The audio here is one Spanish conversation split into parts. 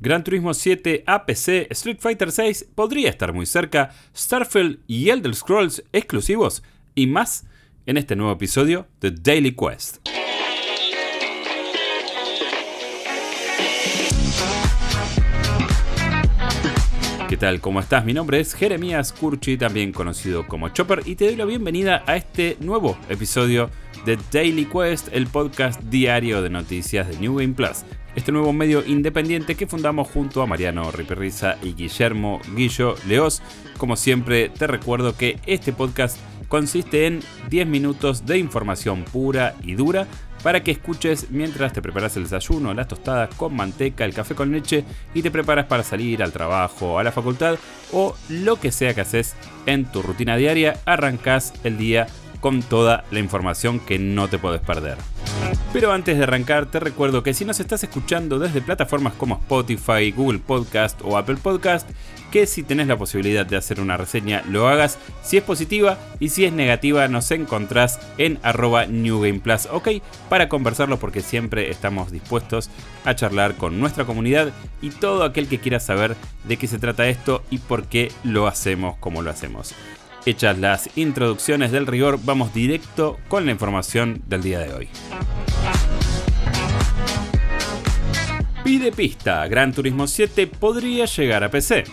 Gran Turismo 7 APC, Street Fighter 6 podría estar muy cerca, Starfield y Elder Scrolls exclusivos y más en este nuevo episodio de Daily Quest. ¿Qué tal? ¿Cómo estás? Mi nombre es Jeremías Curchi, también conocido como Chopper, y te doy la bienvenida a este nuevo episodio de Daily Quest, el podcast diario de noticias de New Game Plus este nuevo medio independiente que fundamos junto a Mariano Riperriza y Guillermo Guillo Leos. Como siempre, te recuerdo que este podcast consiste en 10 minutos de información pura y dura para que escuches mientras te preparas el desayuno, las tostadas con manteca, el café con leche y te preparas para salir al trabajo, a la facultad o lo que sea que haces en tu rutina diaria, arrancas el día con toda la información que no te puedes perder. Pero antes de arrancar, te recuerdo que si nos estás escuchando desde plataformas como Spotify, Google Podcast o Apple Podcast, que si tenés la posibilidad de hacer una reseña, lo hagas. Si es positiva y si es negativa, nos encontrás en arroba NewGamePlus, ok, para conversarlo porque siempre estamos dispuestos a charlar con nuestra comunidad y todo aquel que quiera saber de qué se trata esto y por qué lo hacemos como lo hacemos. Hechas las introducciones del rigor, vamos directo con la información del día de hoy. Pide pista, Gran Turismo 7 podría llegar a PC.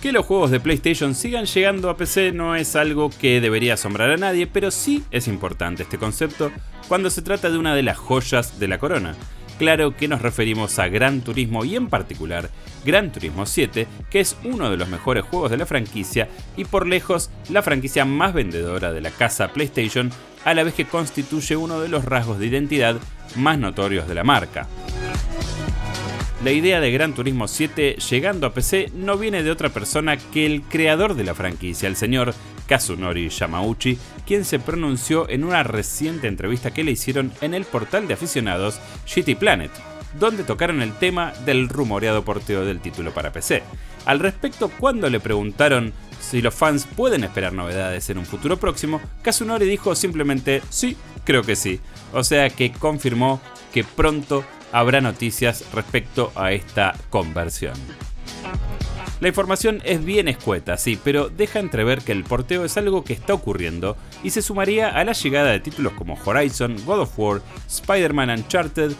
Que los juegos de PlayStation sigan llegando a PC no es algo que debería asombrar a nadie, pero sí es importante este concepto cuando se trata de una de las joyas de la corona. Claro que nos referimos a Gran Turismo y en particular Gran Turismo 7, que es uno de los mejores juegos de la franquicia y por lejos la franquicia más vendedora de la casa PlayStation, a la vez que constituye uno de los rasgos de identidad más notorios de la marca. La idea de Gran Turismo 7 llegando a PC no viene de otra persona que el creador de la franquicia, el señor Kazunori Yamauchi, quien se pronunció en una reciente entrevista que le hicieron en el portal de aficionados GT Planet, donde tocaron el tema del rumoreado porteo del título para PC. Al respecto, cuando le preguntaron si los fans pueden esperar novedades en un futuro próximo, Kazunori dijo simplemente sí, creo que sí. O sea que confirmó que pronto habrá noticias respecto a esta conversión. La información es bien escueta, sí, pero deja entrever que el porteo es algo que está ocurriendo y se sumaría a la llegada de títulos como Horizon, God of War, Spider-Man Uncharted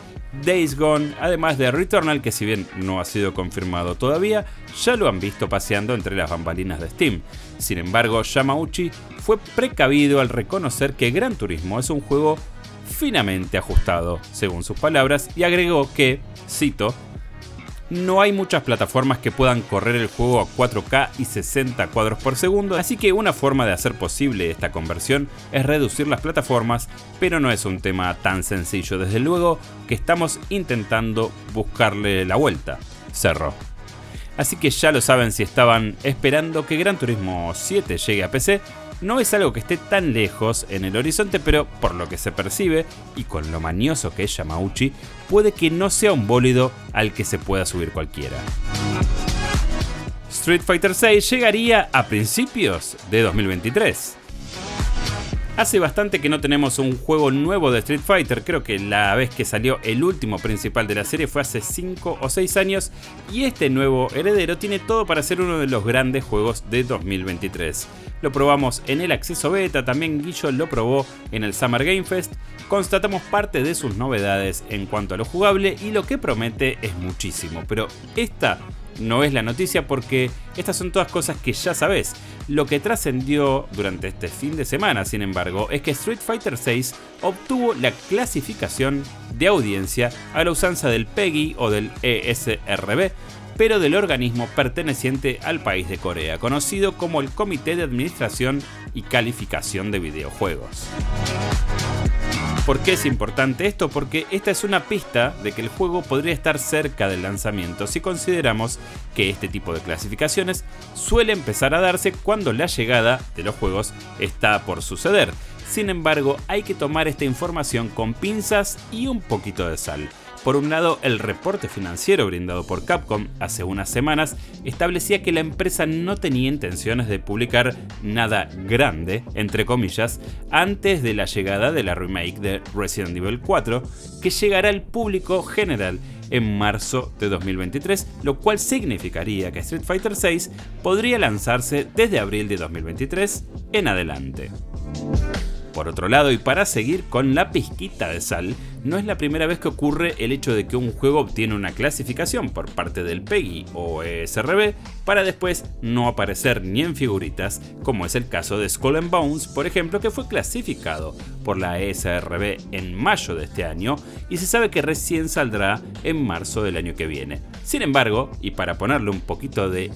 Days Gone, además de Returnal, que si bien no ha sido confirmado todavía, ya lo han visto paseando entre las bambalinas de Steam. Sin embargo, Yamauchi fue precavido al reconocer que Gran Turismo es un juego finamente ajustado, según sus palabras, y agregó que, cito, no hay muchas plataformas que puedan correr el juego a 4K y 60 cuadros por segundo, así que una forma de hacer posible esta conversión es reducir las plataformas, pero no es un tema tan sencillo, desde luego que estamos intentando buscarle la vuelta. Cerro. Así que ya lo saben si estaban esperando que Gran Turismo 7 llegue a PC, no es algo que esté tan lejos en el horizonte, pero por lo que se percibe y con lo manioso que es Yamauchi, puede que no sea un bólido al que se pueda subir cualquiera. Street Fighter VI llegaría a principios de 2023. Hace bastante que no tenemos un juego nuevo de Street Fighter, creo que la vez que salió el último principal de la serie fue hace 5 o 6 años. Y este nuevo heredero tiene todo para ser uno de los grandes juegos de 2023. Lo probamos en el acceso beta, también Guillo lo probó en el Summer Game Fest, constatamos parte de sus novedades en cuanto a lo jugable y lo que promete es muchísimo, pero esta no es la noticia porque estas son todas cosas que ya sabes. Lo que trascendió durante este fin de semana, sin embargo, es que Street Fighter VI obtuvo la clasificación de audiencia a la usanza del PEGI o del ESRB, pero del organismo perteneciente al país de Corea, conocido como el Comité de Administración y Calificación de Videojuegos. ¿Por qué es importante esto? Porque esta es una pista de que el juego podría estar cerca del lanzamiento si consideramos que este tipo de clasificaciones suele empezar a darse cuando la llegada de los juegos está por suceder. Sin embargo, hay que tomar esta información con pinzas y un poquito de sal. Por un lado, el reporte financiero brindado por Capcom hace unas semanas establecía que la empresa no tenía intenciones de publicar nada grande, entre comillas, antes de la llegada de la remake de Resident Evil 4, que llegará al público general en marzo de 2023, lo cual significaría que Street Fighter VI podría lanzarse desde abril de 2023 en adelante. Por otro lado, y para seguir con la pizquita de sal, no es la primera vez que ocurre el hecho de que un juego obtiene una clasificación por parte del PEGI o ESRB para después no aparecer ni en figuritas, como es el caso de Skull and Bones, por ejemplo, que fue clasificado por la ESRB en mayo de este año y se sabe que recién saldrá en marzo del año que viene. Sin embargo, y para ponerle un poquito de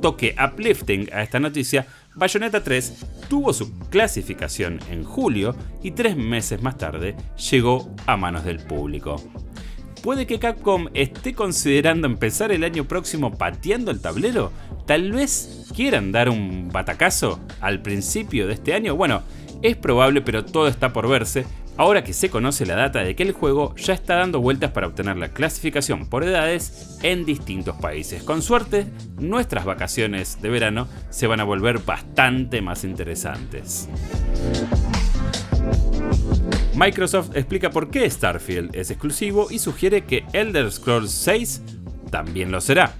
toque uplifting a esta noticia, Bayonetta 3 tuvo su clasificación en julio y tres meses más tarde llegó a manos del público. ¿Puede que Capcom esté considerando empezar el año próximo pateando el tablero? ¿Tal vez quieran dar un batacazo al principio de este año? Bueno, es probable pero todo está por verse, ahora que se conoce la data de que el juego ya está dando vueltas para obtener la clasificación por edades en distintos países. Con suerte, nuestras vacaciones de verano se van a volver bastante más interesantes. Microsoft explica por qué Starfield es exclusivo y sugiere que Elder Scrolls 6 también lo será.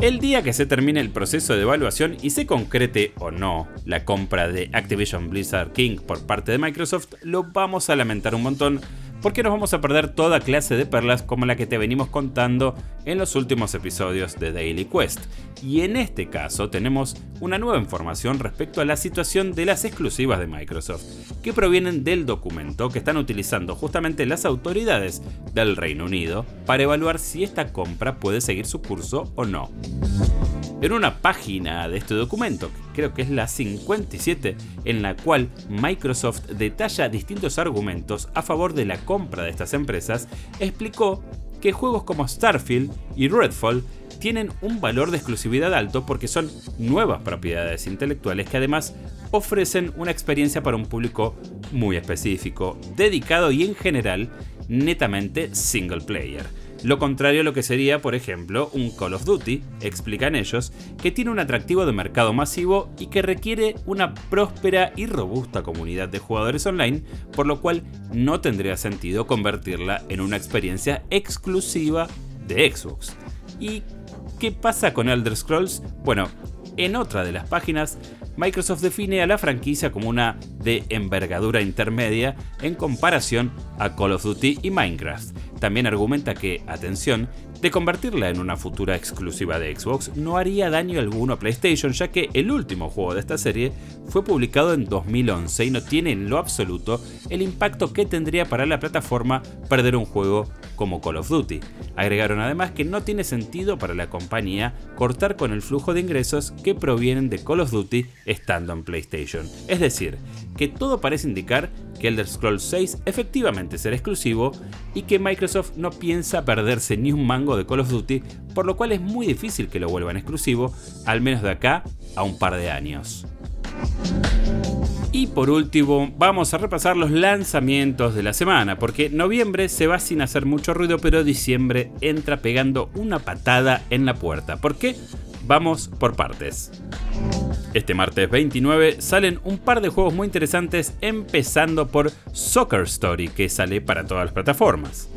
El día que se termine el proceso de evaluación y se concrete o no la compra de Activision Blizzard King por parte de Microsoft, lo vamos a lamentar un montón porque nos vamos a perder toda clase de perlas como la que te venimos contando en los últimos episodios de Daily Quest. Y en este caso tenemos una nueva información respecto a la situación de las exclusivas de Microsoft, que provienen del documento que están utilizando justamente las autoridades del Reino Unido para evaluar si esta compra puede seguir su curso o no. En una página de este documento, creo que es la 57, en la cual Microsoft detalla distintos argumentos a favor de la compra de estas empresas, explicó que juegos como Starfield y Redfall tienen un valor de exclusividad alto porque son nuevas propiedades intelectuales que además ofrecen una experiencia para un público muy específico, dedicado y en general netamente single player. Lo contrario a lo que sería, por ejemplo, un Call of Duty, explican ellos, que tiene un atractivo de mercado masivo y que requiere una próspera y robusta comunidad de jugadores online, por lo cual no tendría sentido convertirla en una experiencia exclusiva de Xbox. ¿Y qué pasa con Elder Scrolls? Bueno, en otra de las páginas, Microsoft define a la franquicia como una de envergadura intermedia en comparación a Call of Duty y Minecraft. También argumenta que, atención, de convertirla en una futura exclusiva de Xbox no haría daño alguno a PlayStation, ya que el último juego de esta serie fue publicado en 2011 y no tiene en lo absoluto el impacto que tendría para la plataforma perder un juego como Call of Duty. Agregaron además que no tiene sentido para la compañía cortar con el flujo de ingresos que provienen de Call of Duty estando en PlayStation. Es decir, que todo parece indicar que Elder Scrolls 6 efectivamente será exclusivo y que Microsoft no piensa perderse ni un mango de Call of Duty, por lo cual es muy difícil que lo vuelvan exclusivo, al menos de acá a un par de años. Y por último, vamos a repasar los lanzamientos de la semana, porque noviembre se va sin hacer mucho ruido, pero diciembre entra pegando una patada en la puerta. ¿Por qué? Vamos por partes. Este martes 29 salen un par de juegos muy interesantes, empezando por Soccer Story, que sale para todas las plataformas.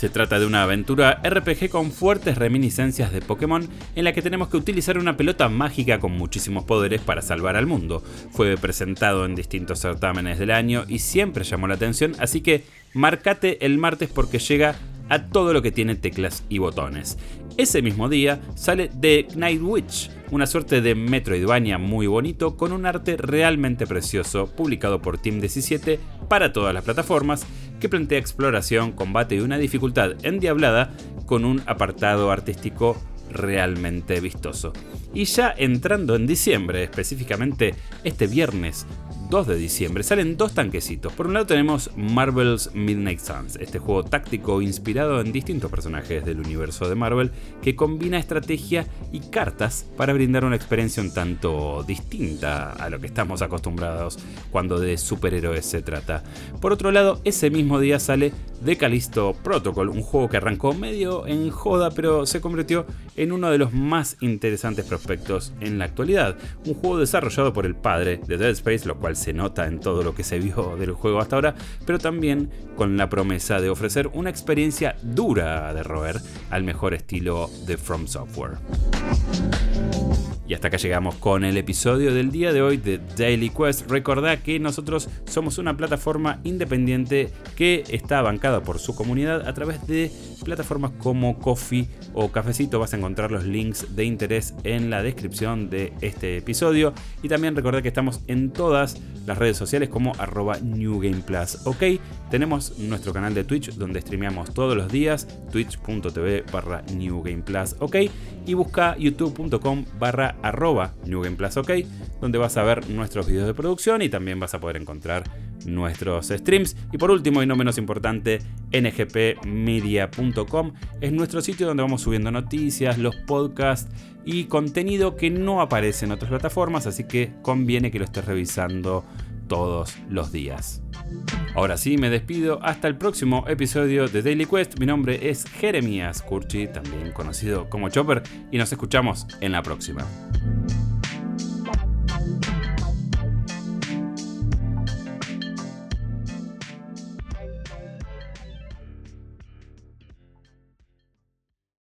Se trata de una aventura RPG con fuertes reminiscencias de Pokémon en la que tenemos que utilizar una pelota mágica con muchísimos poderes para salvar al mundo. Fue presentado en distintos certámenes del año y siempre llamó la atención, así que marcate el martes porque llega a todo lo que tiene teclas y botones. Ese mismo día sale The Night Witch, una suerte de Metroidvania muy bonito con un arte realmente precioso, publicado por Team 17 para todas las plataformas, que plantea exploración, combate y una dificultad endiablada con un apartado artístico realmente vistoso. Y ya entrando en diciembre, específicamente este viernes 2 de diciembre salen dos tanquecitos. Por un lado tenemos Marvel's Midnight Suns, este juego táctico inspirado en distintos personajes del universo de Marvel que combina estrategia y cartas para brindar una experiencia un tanto distinta a lo que estamos acostumbrados cuando de superhéroes se trata. Por otro lado, ese mismo día sale The Callisto Protocol, un juego que arrancó medio en joda pero se convirtió en uno de los más interesantes prospectos en la actualidad. Un juego desarrollado por el padre de Dead Space, lo cual se nota en todo lo que se vio del juego hasta ahora, pero también con la promesa de ofrecer una experiencia dura de roer al mejor estilo de From Software. Y hasta acá llegamos con el episodio del día de hoy de Daily Quest. Recordá que nosotros somos una plataforma independiente que está bancada por su comunidad a través de plataformas como Coffee o Cafecito. Vas a encontrar los links de interés en la descripción de este episodio. Y también recordá que estamos en todas las redes sociales como arroba New Game Plus. Ok, tenemos nuestro canal de Twitch donde streameamos todos los días, twitch.tv barra New Game Plus. Ok, y busca youtube.com barra arroba New Game Plus. Ok, donde vas a ver nuestros videos de producción y también vas a poder encontrar nuestros streams. Y por último y no menos importante, ngpmedia.com es nuestro sitio donde vamos subiendo noticias, los podcasts y contenido que no aparece en otras plataformas, así que conviene que lo estés revisando todos los días. Ahora sí, me despido. Hasta el próximo episodio de Daily Quest. Mi nombre es Jeremías Curchi, también conocido como Chopper, y nos escuchamos en la próxima.